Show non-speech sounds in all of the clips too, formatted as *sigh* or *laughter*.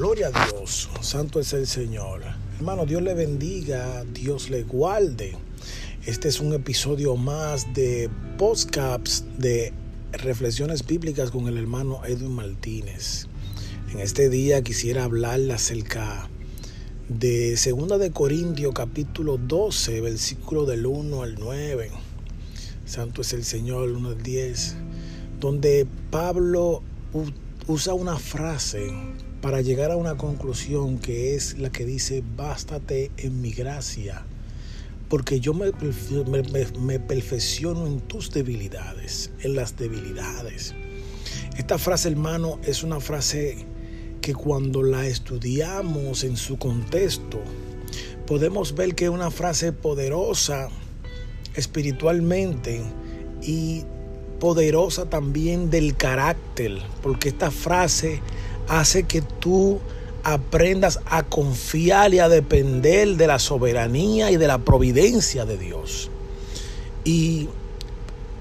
Gloria a Dios, santo es el Señor. Hermano, Dios le bendiga, Dios le guarde. Este es un episodio más de podcasts de reflexiones bíblicas con el hermano Edwin Martínez. En este día quisiera hablarle acerca de 2 de Corintios capítulo 12, versículo del 1 al 9. Santo es el Señor, 1 al 10, donde Pablo usa una frase para llegar a una conclusión que es la que dice, bástate en mi gracia, porque yo me, me, perfecciono en tus debilidades, en las debilidades. Esta frase, hermano, es una frase que cuando la estudiamos en su contexto, podemos ver que es una frase poderosa espiritualmente y poderosa también del carácter, porque esta frase hace que tú aprendas a confiar y a depender de la soberanía y de la providencia de Dios. Y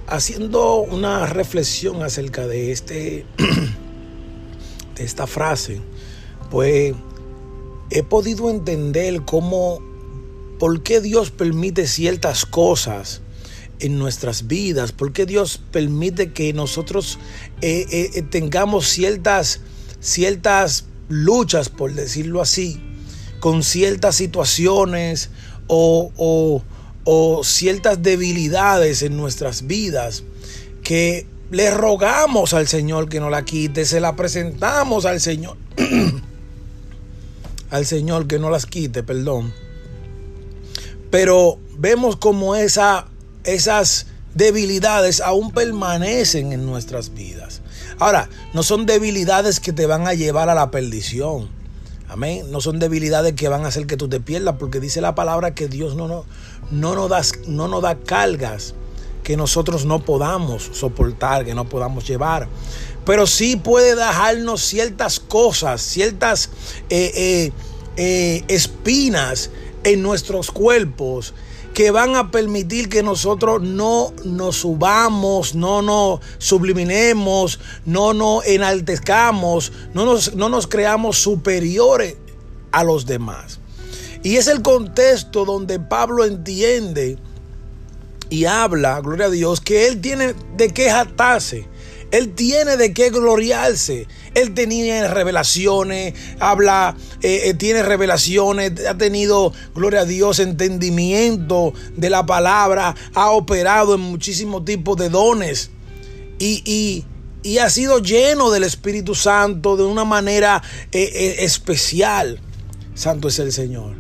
haciendo una reflexión acerca de este *clears throat* de esta frase, pues he podido entender cómo por qué Dios permite ciertas cosas en nuestras vidas, por qué Dios permite que nosotros eh, eh, tengamos ciertas ciertas luchas, por decirlo así, con ciertas situaciones o, ciertas debilidades en nuestras vidas que le rogamos al Señor que nos la quite, se la presentamos al Señor, *clears throat* al Señor que no las quite, perdón. Pero vemos como esa, esas debilidades aún permanecen en nuestras vidas. Ahora, no son debilidades que te van a llevar a la perdición. Amén. No son debilidades que van a hacer que tú te pierdas, porque dice la palabra que Dios no, no, no, nos, da, no da cargas que nosotros no podamos soportar, que no podamos llevar. Pero sí puede dejarnos ciertas cosas, ciertas eh, eh, eh, espinas en nuestros cuerpos que van a permitir que nosotros no nos subamos, no nos subliminemos, no nos enaltezcamos, no nos, no nos creamos superiores a los demás. Y es el contexto donde Pablo entiende y habla, gloria a Dios, que él tiene de qué jactarse él tiene de qué gloriarse. Él tenía revelaciones, habla, eh, eh, tiene revelaciones, ha tenido, gloria a Dios, entendimiento de la palabra, ha operado en muchísimos tipos de dones y, ha sido lleno del Espíritu Santo de una manera eh, especial. Santo es el Señor.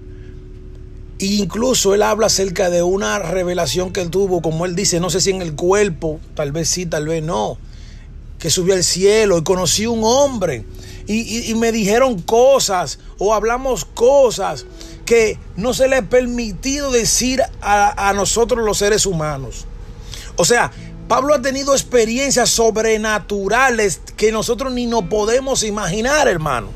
Incluso él habla acerca de una revelación que él tuvo, como él dice, no sé si en el cuerpo, tal vez sí, tal vez no que subió al cielo y conocí un hombre y, me dijeron cosas o hablamos cosas que no se le ha permitido decir a, a nosotros los seres humanos. O sea, Pablo ha tenido experiencias sobrenaturales que nosotros ni nos podemos imaginar, hermano.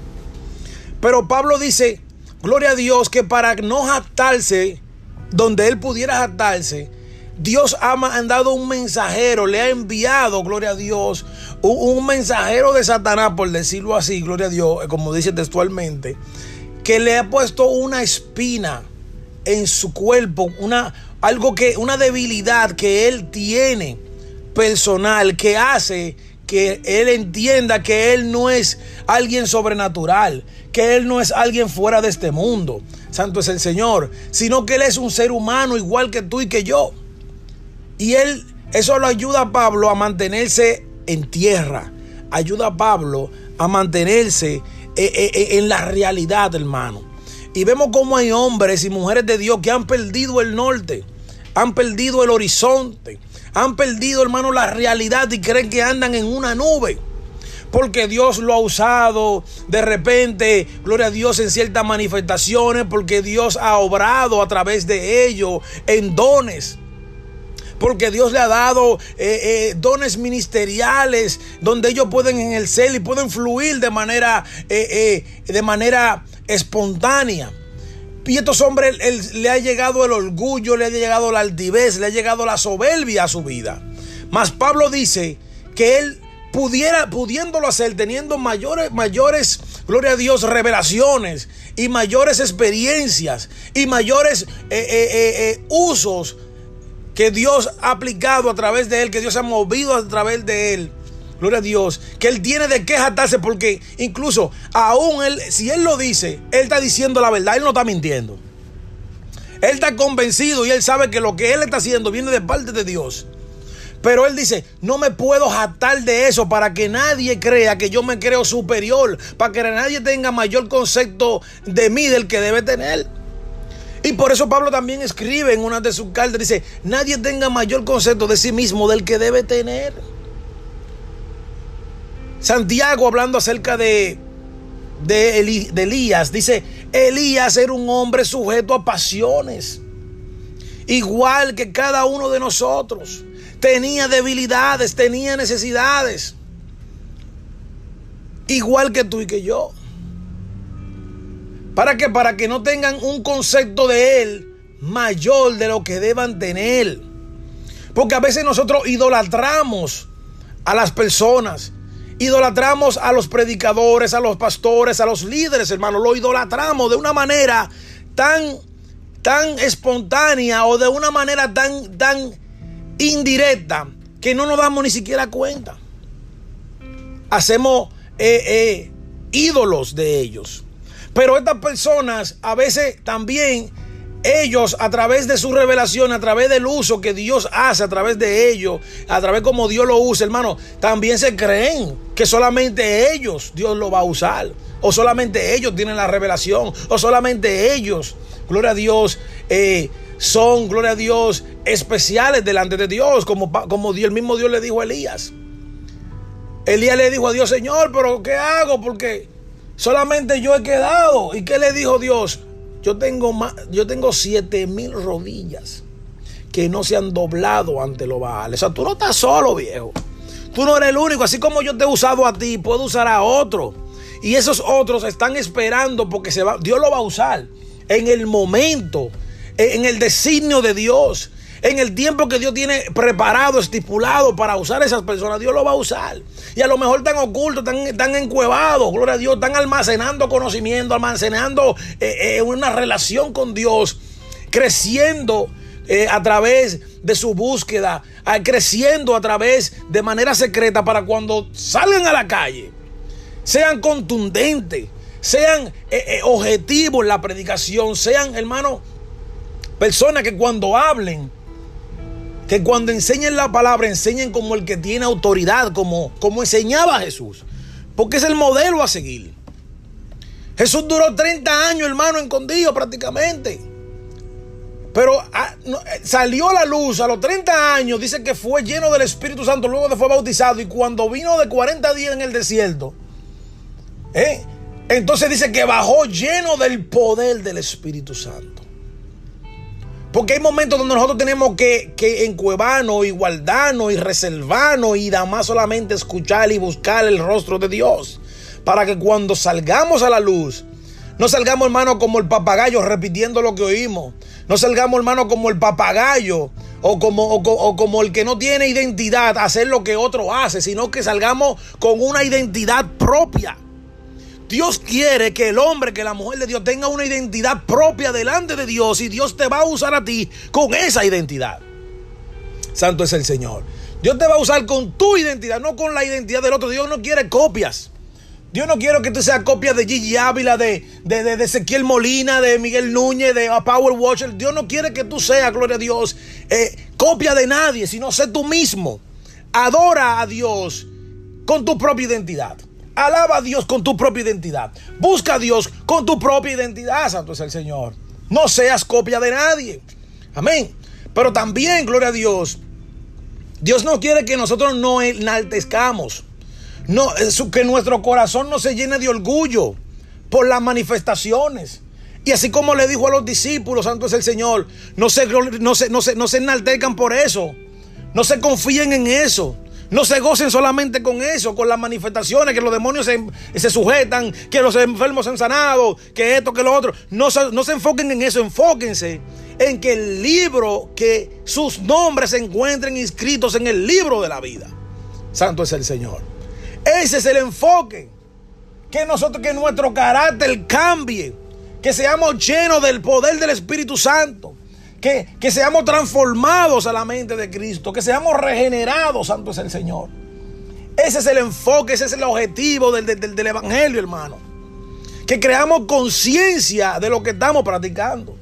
Pero Pablo dice, gloria a Dios, que para no jactarse, donde él pudiera jactarse, Dios ha mandado un mensajero, le ha enviado, gloria a Dios, un, mensajero de Satanás, por decirlo así, gloria a Dios, como dice textualmente, que le ha puesto una espina en su cuerpo, una, algo que, una debilidad que él tiene personal, que hace que él entienda que él no es alguien sobrenatural, que él no es alguien fuera de este mundo, santo es el Señor, sino que él es un ser humano igual que tú y que yo. Y él, eso lo ayuda a Pablo a mantenerse en tierra. Ayuda a Pablo a mantenerse eh, eh, eh, en la realidad, hermano. Y vemos cómo hay hombres y mujeres de Dios que han perdido el norte, han perdido el horizonte, han perdido, hermano, la realidad y creen que andan en una nube. Porque Dios lo ha usado de repente, gloria a Dios, en ciertas manifestaciones, porque Dios ha obrado a través de ellos en dones porque Dios le ha dado eh, eh, dones ministeriales donde ellos pueden ejercer y pueden fluir de manera, eh, de manera espontánea. Y estos hombres le ha llegado el orgullo, le ha llegado la altivez, le ha llegado la soberbia a su vida. Mas Pablo dice que él pudiera, pudiéndolo hacer, teniendo mayores, mayores gloria a Dios, revelaciones y mayores experiencias y mayores usos que Dios ha aplicado a través de él, que Dios ha movido a través de él. Gloria a Dios, que él tiene de qué jactarse porque incluso aún él, si él lo dice, él está diciendo la verdad, él no está mintiendo. Él está convencido y él sabe que lo que él está haciendo viene de parte de Dios. Pero él dice, no me puedo jactar de eso para que nadie crea que yo me creo superior, para que nadie tenga mayor concepto de mí del que debe tener. Y por eso Pablo también escribe en una de sus cartas, dice, nadie tenga mayor concepto de sí mismo del que debe tener. Santiago hablando acerca de, de, de Elías, dice, Elías era un hombre sujeto a pasiones, igual que cada uno de nosotros tenía debilidades, tenía necesidades. Igual que tú y que yo. ¿Para qué? Para que no tengan un concepto de Él mayor de lo que deban tener. Porque a veces nosotros idolatramos a las personas. Idolatramos a los predicadores, a los pastores, a los líderes, hermano. Lo idolatramos de una manera tan, tan espontánea o de una manera tan, tan indirecta que no nos damos ni siquiera cuenta. Hacemos eh, eh, ídolos de ellos. Pero estas personas a veces también ellos a través de su revelación, a través del uso que Dios hace a través de ellos, a través como Dios lo usa, hermano, también se creen que solamente ellos Dios lo va a usar, o solamente ellos tienen la revelación, o solamente ellos, gloria a Dios, eh, son, gloria a Dios, especiales delante de Dios, como, como Dios, el mismo Dios le dijo a Elías. Elías le dijo a Dios, Señor, pero ¿qué hago? Porque solamente yo he quedado. ¿Y qué le dijo Dios? Yo tengo, más, yo tengo siete mil rodillas que no se han doblado ante los Baales. O sea, tú no estás solo, viejo. Tú no eres el único. Así como yo te he usado a ti, puedo usar a otro. Y esos otros están esperando porque se va, Dios lo va a usar en el momento en el designio de Dios, en el tiempo que Dios tiene preparado, estipulado para usar a esas personas, Dios lo va a usar. Y a lo mejor están ocultos, están, están encuevados, gloria a Dios, están almacenando conocimiento, almacenando eh, eh, una relación con Dios, creciendo eh, a través de su búsqueda, creciendo a través de manera secreta para cuando salgan a la calle, sean contundentes, sean objetivos en la predicación, sean, hermano, Personas que cuando hablen, que cuando enseñen la palabra, enseñen como el que tiene autoridad, como, como enseñaba Jesús. Porque es el modelo a seguir. Jesús duró 30 años, hermano, escondido prácticamente. Pero ah, eh, salió a la luz a los 30 años, dice que fue lleno del Espíritu Santo, luego de fue bautizado y cuando vino de 40 días en el desierto, ¿eh? entonces dice que bajó lleno del poder del Espíritu Santo. Porque hay momentos donde nosotros tenemos que, que encuevarnos y guardarnos y reservarnos y nada más solamente escuchar y buscar el rostro de Dios. Para que cuando salgamos a la luz, no salgamos hermano como el papagayo repitiendo lo que oímos. No salgamos hermano como el papagayo o como, o como el que no tiene identidad, hacer lo que otro hace, sino que salgamos con una identidad propia. Dios quiere que el hombre, que la mujer de Dios tenga una identidad propia delante de Dios y Dios te va a usar a ti con esa identidad. Santo es el Señor. Dios te va a usar con tu identidad, no con la identidad del otro. Dios no quiere copias. Dios no quiere que tú seas copia de Gigi Ávila, de, de, de, Ezequiel Molina, de Miguel Núñez, de Power Watcher. Dios no quiere que tú seas, gloria a Dios, eh, copia de nadie, sino sé tú mismo. Adora a Dios con tu propia identidad. Alaba a Dios con tu propia identidad. Busca a Dios con tu propia identidad, santo es el Señor. No seas copia de nadie. Amén. Pero también, gloria a Dios, Dios no quiere que nosotros no enaltezcamos. No, que nuestro corazón no se llene de orgullo por las manifestaciones. Y así como le dijo a los discípulos, santo es el Señor, no se, no se, no se, no se enaltezcan por eso. No se confíen en eso. No se gocen solamente con eso, con las manifestaciones, que los demonios se, sujetan, que los enfermos se han que esto, que lo otro. No, no se enfoquen en eso, enfóquense en que el libro, que sus nombres se encuentren inscritos en el libro de la vida. Santo es el Señor. Ese es el enfoque que nosotros, que nuestro carácter cambie, que seamos llenos del poder del Espíritu Santo, que, seamos transformados a la mente de Cristo, que seamos regenerados, Santo es el Señor. Ese es el enfoque, ese es el objetivo del, del, del Evangelio, hermano. Que creamos conciencia de lo que estamos practicando.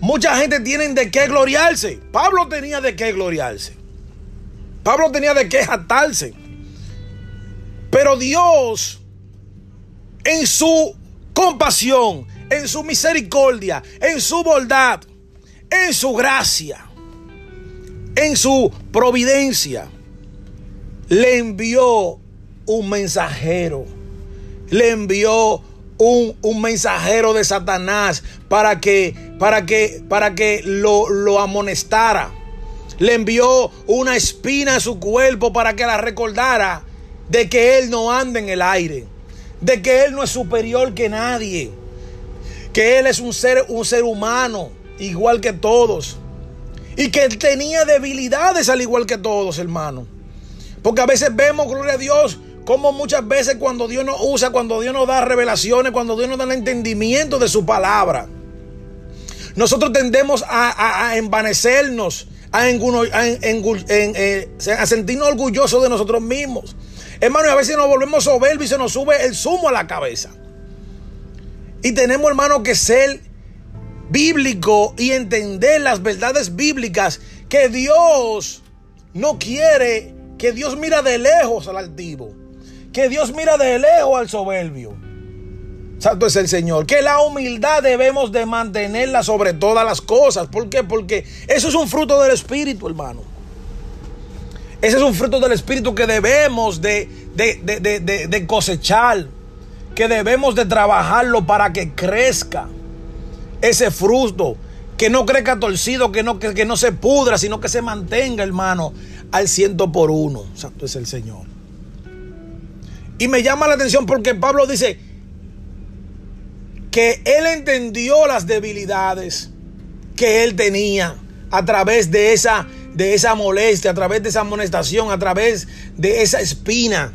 Mucha gente tiene de qué gloriarse. Pablo tenía de qué gloriarse. Pablo tenía de qué jactarse. Pero Dios, en su compasión, en su misericordia, en su bondad, en su gracia, en su providencia, le envió un mensajero. Le envió un, un, mensajero de Satanás para que, para que, para que lo, lo amonestara. Le envió una espina a su cuerpo para que la recordara de que Él no anda en el aire, de que Él no es superior que nadie, que Él es un ser, un ser humano igual que todos y que Él tenía debilidades al igual que todos, hermano. Porque a veces vemos, gloria a Dios, como muchas veces cuando Dios nos usa, cuando Dios nos da revelaciones, cuando Dios nos da el entendimiento de su palabra, nosotros tendemos a, a, a envanecernos, a, eh, a, sentirnos orgullosos de nosotros mismos. Hermano, y a veces nos volvemos soberbios y se nos sube el zumo a la cabeza. Y tenemos, hermano, que ser bíblico y entender las verdades bíblicas que Dios no quiere, que Dios mira de lejos al altivo, que Dios mira de lejos al soberbio. Santo es el Señor. Que la humildad debemos de mantenerla sobre todas las cosas. ¿Por qué? Porque eso es un fruto del Espíritu, hermano. Ese es un fruto del Espíritu que debemos de, cosechar. Que debemos de trabajarlo para que crezca ese fruto. Que no crezca torcido, que no, que, que no se pudra, sino que se mantenga, hermano, al ciento por uno. Santo es el Señor. Y me llama la atención porque Pablo dice, que él entendió las debilidades que él tenía a través de esa, de esa molestia, a través de esa amonestación, a través de esa espina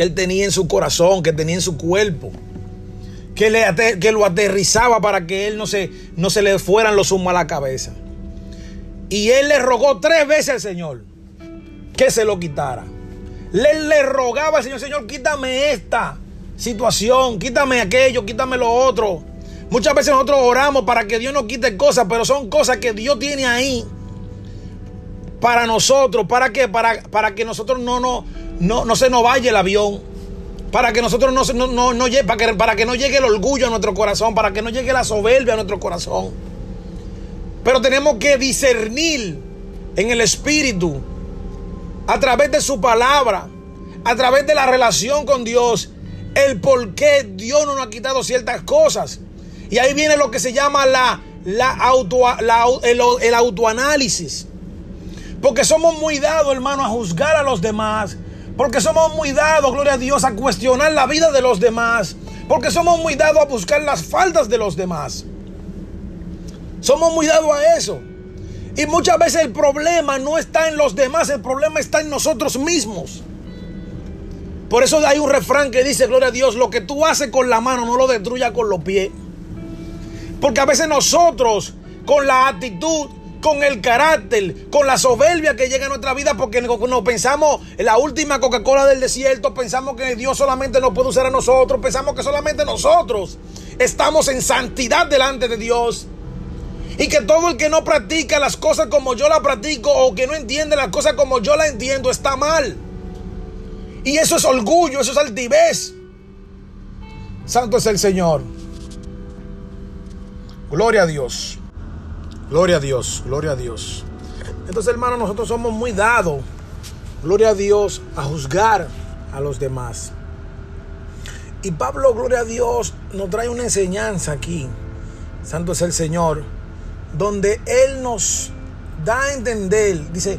que él tenía en su corazón, que tenía en su cuerpo, que, le, que lo aterrizaba para que él no se, no se le fueran los humos a la cabeza. Y él le rogó tres veces al Señor que se lo quitara. Le, le rogaba al Señor, Señor, quítame esta situación, quítame aquello, quítame lo otro. Muchas veces nosotros oramos para que Dios nos quite cosas, pero son cosas que Dios tiene ahí para nosotros. ¿Para qué? Para, para que nosotros no, no, no, no se nos vaya el avión. Para que nosotros no, no, no, no para, que, para que no llegue el orgullo a nuestro corazón, para que no llegue la soberbia a nuestro corazón. Pero tenemos que discernir en el Espíritu, a través de su palabra, a través de la relación con Dios, el por qué Dios no nos ha quitado ciertas cosas. Y ahí viene lo que se llama la, la auto, el, el autoanálisis. Porque somos muy dados, hermano, a juzgar a los demás. Porque somos muy dados, gloria a Dios, a cuestionar la vida de los demás. Porque somos muy dados a buscar las faltas de los demás. Somos muy dados a eso. Y muchas veces el problema no está en los demás, el problema está en nosotros mismos. Por eso hay un refrán que dice, gloria a Dios, lo que tú haces con la mano no lo destruya con los pies. Porque a veces nosotros, con la actitud, con el carácter, con la soberbia que llega a nuestra vida, porque nos pensamos en la última Coca-Cola del desierto, pensamos que Dios solamente nos puede usar a nosotros, pensamos que solamente nosotros estamos en santidad delante de Dios. Y que todo el que no practica las cosas como yo las practico o que no entiende las cosas como yo las entiendo está mal. Y eso es orgullo, eso es altivez. Santo es el Señor. Gloria a Dios. Gloria a Dios, gloria a Dios. Entonces, hermano, nosotros somos muy dados, gloria a Dios, a juzgar a los demás. Y Pablo, gloria a Dios, nos trae una enseñanza aquí. Santo es el Señor. Donde Él nos da a entender, dice,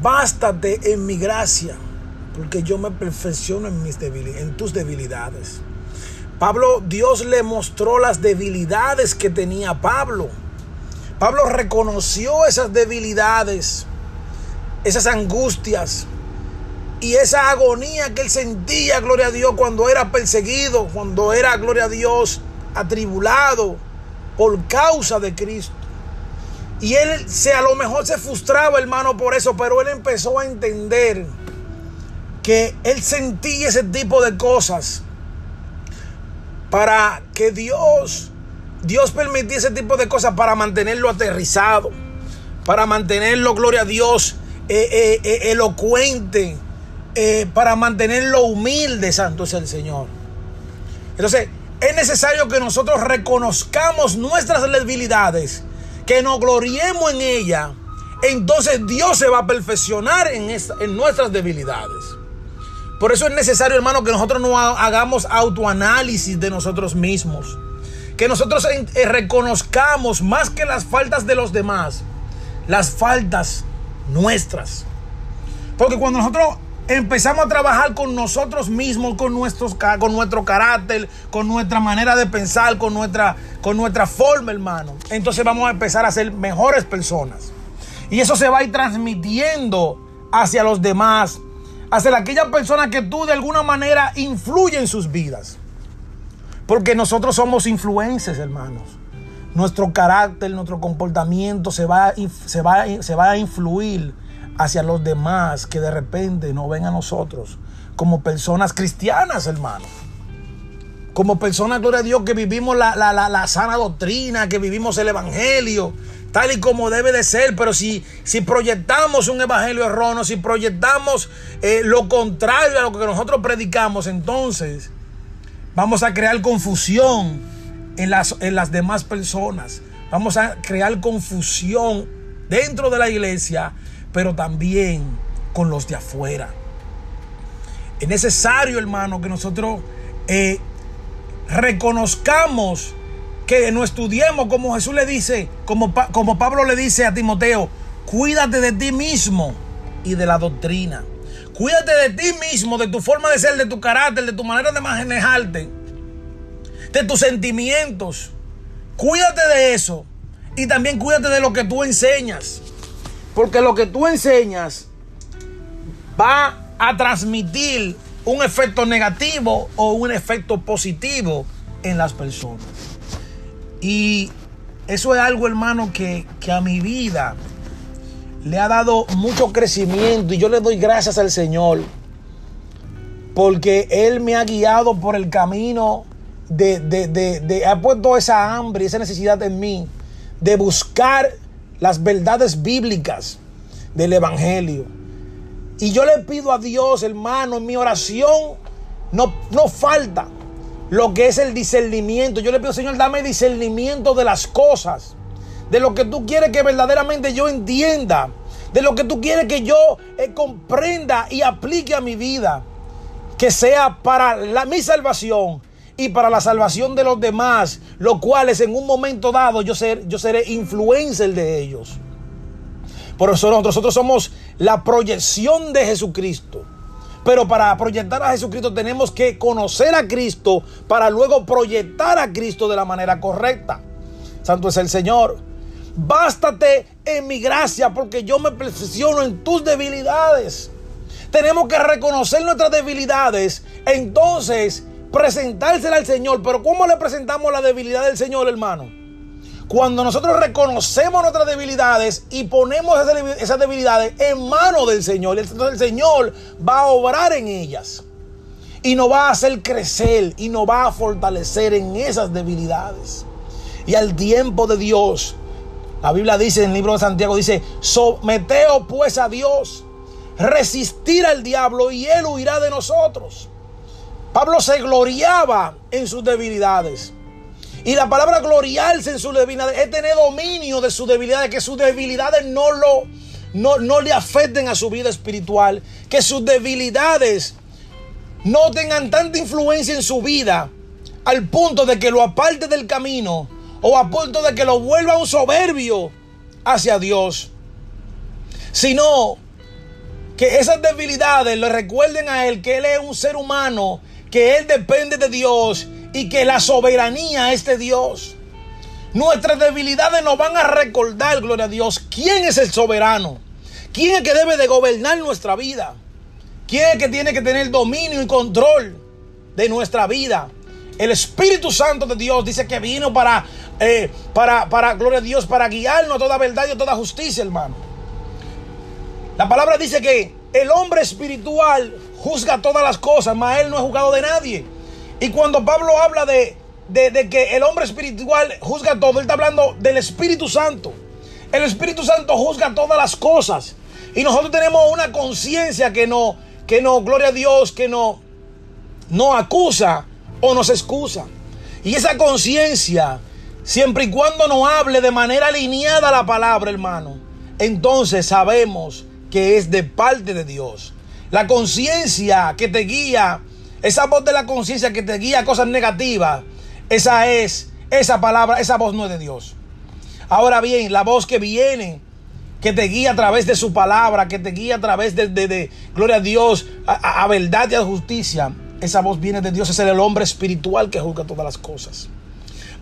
bástate en mi gracia porque yo me perfecciono en, mis en tus debilidades. Pablo, Dios le mostró las debilidades que tenía Pablo. Pablo reconoció esas debilidades, esas angustias. y esa agonía que él sentía, gloria a Dios, cuando era perseguido, cuando era, gloria a Dios, atribulado por causa de Cristo. Y él se a lo mejor se frustraba, hermano, por eso, pero él empezó a entender que él sentía ese tipo de cosas para que Dios, Dios permitía ese tipo de cosas para mantenerlo aterrizado, para mantenerlo, gloria a Dios, eh, eh, eh, elocuente, para mantenerlo humilde, santo es el Señor. Entonces, es necesario que nosotros reconozcamos nuestras debilidades, que nos gloriemos en ella. Entonces Dios se va a perfeccionar en, en nuestras debilidades. Por eso es necesario, hermano, que nosotros no hagamos autoanálisis de nosotros mismos. Que nosotros eh, reconozcamos más que las faltas de los demás, las faltas nuestras. Porque cuando nosotros empezamos a trabajar con nosotros mismos, con, nuestros, con nuestro carácter, con nuestra manera de pensar, con nuestra, con nuestra forma, hermano. Entonces vamos a empezar a ser mejores personas. Y eso se va a ir transmitiendo hacia los demás, hacia aquellas personas que tú de alguna manera influyen en sus vidas. Porque nosotros somos influencers, hermanos. Nuestro carácter, nuestro comportamiento se va, se va, se va a influir hacia los demás que de repente no ven a nosotros como personas cristianas, hermano. Como personas, gloria a Dios, que vivimos la, sana doctrina, que vivimos el evangelio, tal y como debe de ser. Pero si, si proyectamos un evangelio erróneo, si proyectamos eh, lo contrario a lo que nosotros predicamos, entonces vamos a crear confusión en las, en las demás personas. Vamos a crear confusión dentro de la iglesia pero también con los de afuera. Es necesario, hermano, que nosotros eh, reconozcamos que no estudiemos como Jesús le dice, como, como Pablo le dice a Timoteo, cuídate de ti mismo y de la doctrina. Cuídate de ti mismo, de tu forma de ser, de tu carácter, de tu manera de manejarte, de tus sentimientos. Cuídate de eso. Y también cuídate de lo que tú enseñas. Porque lo que tú enseñas va a transmitir un efecto negativo o un efecto positivo en las personas. Y eso es algo, hermano, que, a mi vida le ha dado mucho crecimiento y yo le doy gracias al Señor porque Él me ha guiado por el camino de, de, de, ha puesto esa hambre, esa necesidad en mí de buscar las verdades bíblicas del Evangelio. Y yo le pido a Dios, hermano, en mi oración no, no falta lo que es el discernimiento. Yo le pido, Señor, dame discernimiento de las cosas, de lo que tú quieres que verdaderamente yo entienda, de lo que tú quieres que yo eh, comprenda y aplique a mi vida, que sea para la, mi salvación y para la salvación de los demás, los cuales en un momento dado yo, ser, yo seré influencer de ellos. Por eso nosotros somos la proyección de Jesucristo. Pero para proyectar a Jesucristo tenemos que conocer a Cristo para luego proyectar a Cristo de la manera correcta. Santo es el Señor. Bástate en mi gracia porque yo me perfecciono en tus debilidades. Tenemos que reconocer nuestras debilidades. Entonces presentársela al Señor. Pero ¿cómo le presentamos la debilidad del Señor, hermano? Cuando nosotros reconocemos nuestras debilidades y ponemos esas debilidades en manos del Señor, entonces el Señor va a obrar en ellas. Y nos va a hacer crecer y nos va a fortalecer en esas debilidades. Y al tiempo de Dios, la Biblia dice en el libro de Santiago, dice, someteo pues a Dios, resistir al diablo y él huirá de nosotros. Pablo se gloriaba en sus debilidades. Y la palabra gloriarse en sus debilidades es tener dominio de sus debilidades, que sus debilidades no, lo, no, no le afecten a su vida espiritual, que sus debilidades no tengan tanta influencia en su vida al punto de que lo aparte del camino o a punto de que lo vuelva un soberbio hacia Dios, sino que esas debilidades le recuerden a él que él es un ser humano que Él depende de Dios y que la soberanía es de Dios. Nuestras debilidades nos van a recordar, gloria a Dios, quién es el soberano, quién es el que debe de gobernar nuestra vida, ¿Quién es que tiene que tener dominio y control de nuestra vida? El Espíritu Santo de Dios dice que vino para, eh, para, para, gloria a Dios, para guiarnos a toda verdad y a toda justicia, hermano. La palabra dice que el hombre espiritual juzga todas las cosas, mas él no es juzgado de nadie. Y cuando Pablo habla de, de, que el hombre espiritual juzga todo, él está hablando del Espíritu Santo. El Espíritu Santo juzga todas las cosas. Y nosotros tenemos una conciencia que no, que no, gloria a Dios, que no, no acusa o nos excusa. Y esa conciencia, siempre y cuando nos hable de manera alineada la palabra, hermano, entonces sabemos que es de parte de Dios. La conciencia que te guía, esa voz de la conciencia que te guía a cosas negativas, esa es, esa palabra, esa voz no es de Dios. Ahora bien, la voz que viene, que te guía a través de su palabra, que te guía a través de, gloria a Dios, a, a, verdad y a justicia, esa voz viene de Dios, es el hombre espiritual que juzga todas las cosas.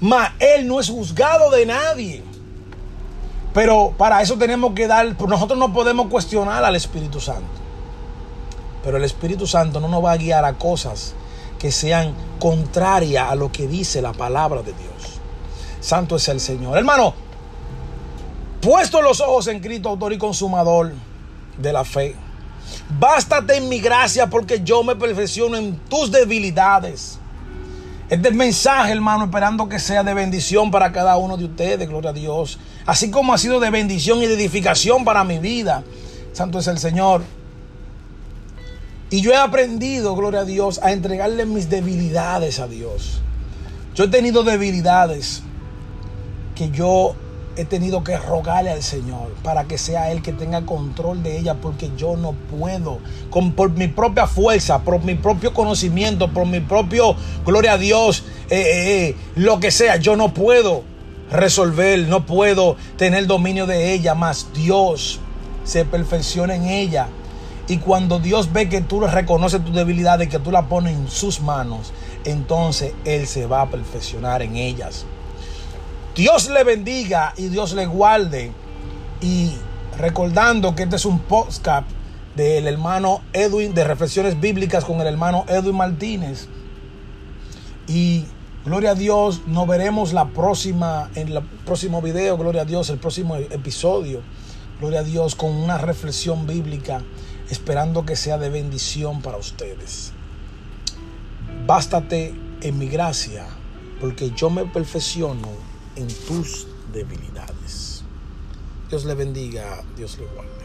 Mas Él no es juzgado de nadie. Pero para eso tenemos que dar, nosotros no podemos cuestionar al Espíritu Santo. Pero el Espíritu Santo no nos va a guiar a cosas que sean contrarias a lo que dice la palabra de Dios. Santo es el Señor. Hermano, puesto los ojos en Cristo, autor y consumador de la fe. Bástate en mi gracia porque yo me perfecciono en tus debilidades. Este mensaje, hermano, esperando que sea de bendición para cada uno de ustedes, gloria a Dios. Así como ha sido de bendición y de edificación para mi vida. Santo es el Señor. Y yo he aprendido, gloria a Dios, a entregarle mis debilidades a Dios. Yo he tenido debilidades que yo he tenido que rogarle al Señor para que sea Él que tenga control de ella, porque yo no puedo, con, por mi propia fuerza, por mi propio conocimiento, por mi propio, gloria a Dios, eh, eh, eh, lo que sea, yo no puedo resolver, no puedo tener dominio de ella, más Dios se perfecciona en ella. Y cuando Dios ve que tú reconoces tu debilidad y que tú la pones en sus manos, entonces Él se va a perfeccionar en ellas. Dios le bendiga y Dios le guarde. Y recordando que este es un podcast del hermano Edwin, de reflexiones bíblicas con el hermano Edwin Martínez. Y gloria a Dios, nos veremos la próxima, en el próximo video, gloria a Dios, el próximo episodio. Gloria a Dios con una reflexión bíblica, esperando que sea de bendición para ustedes. Bástate en mi gracia, porque yo me perfecciono en tus debilidades. Dios le bendiga, Dios le guarde.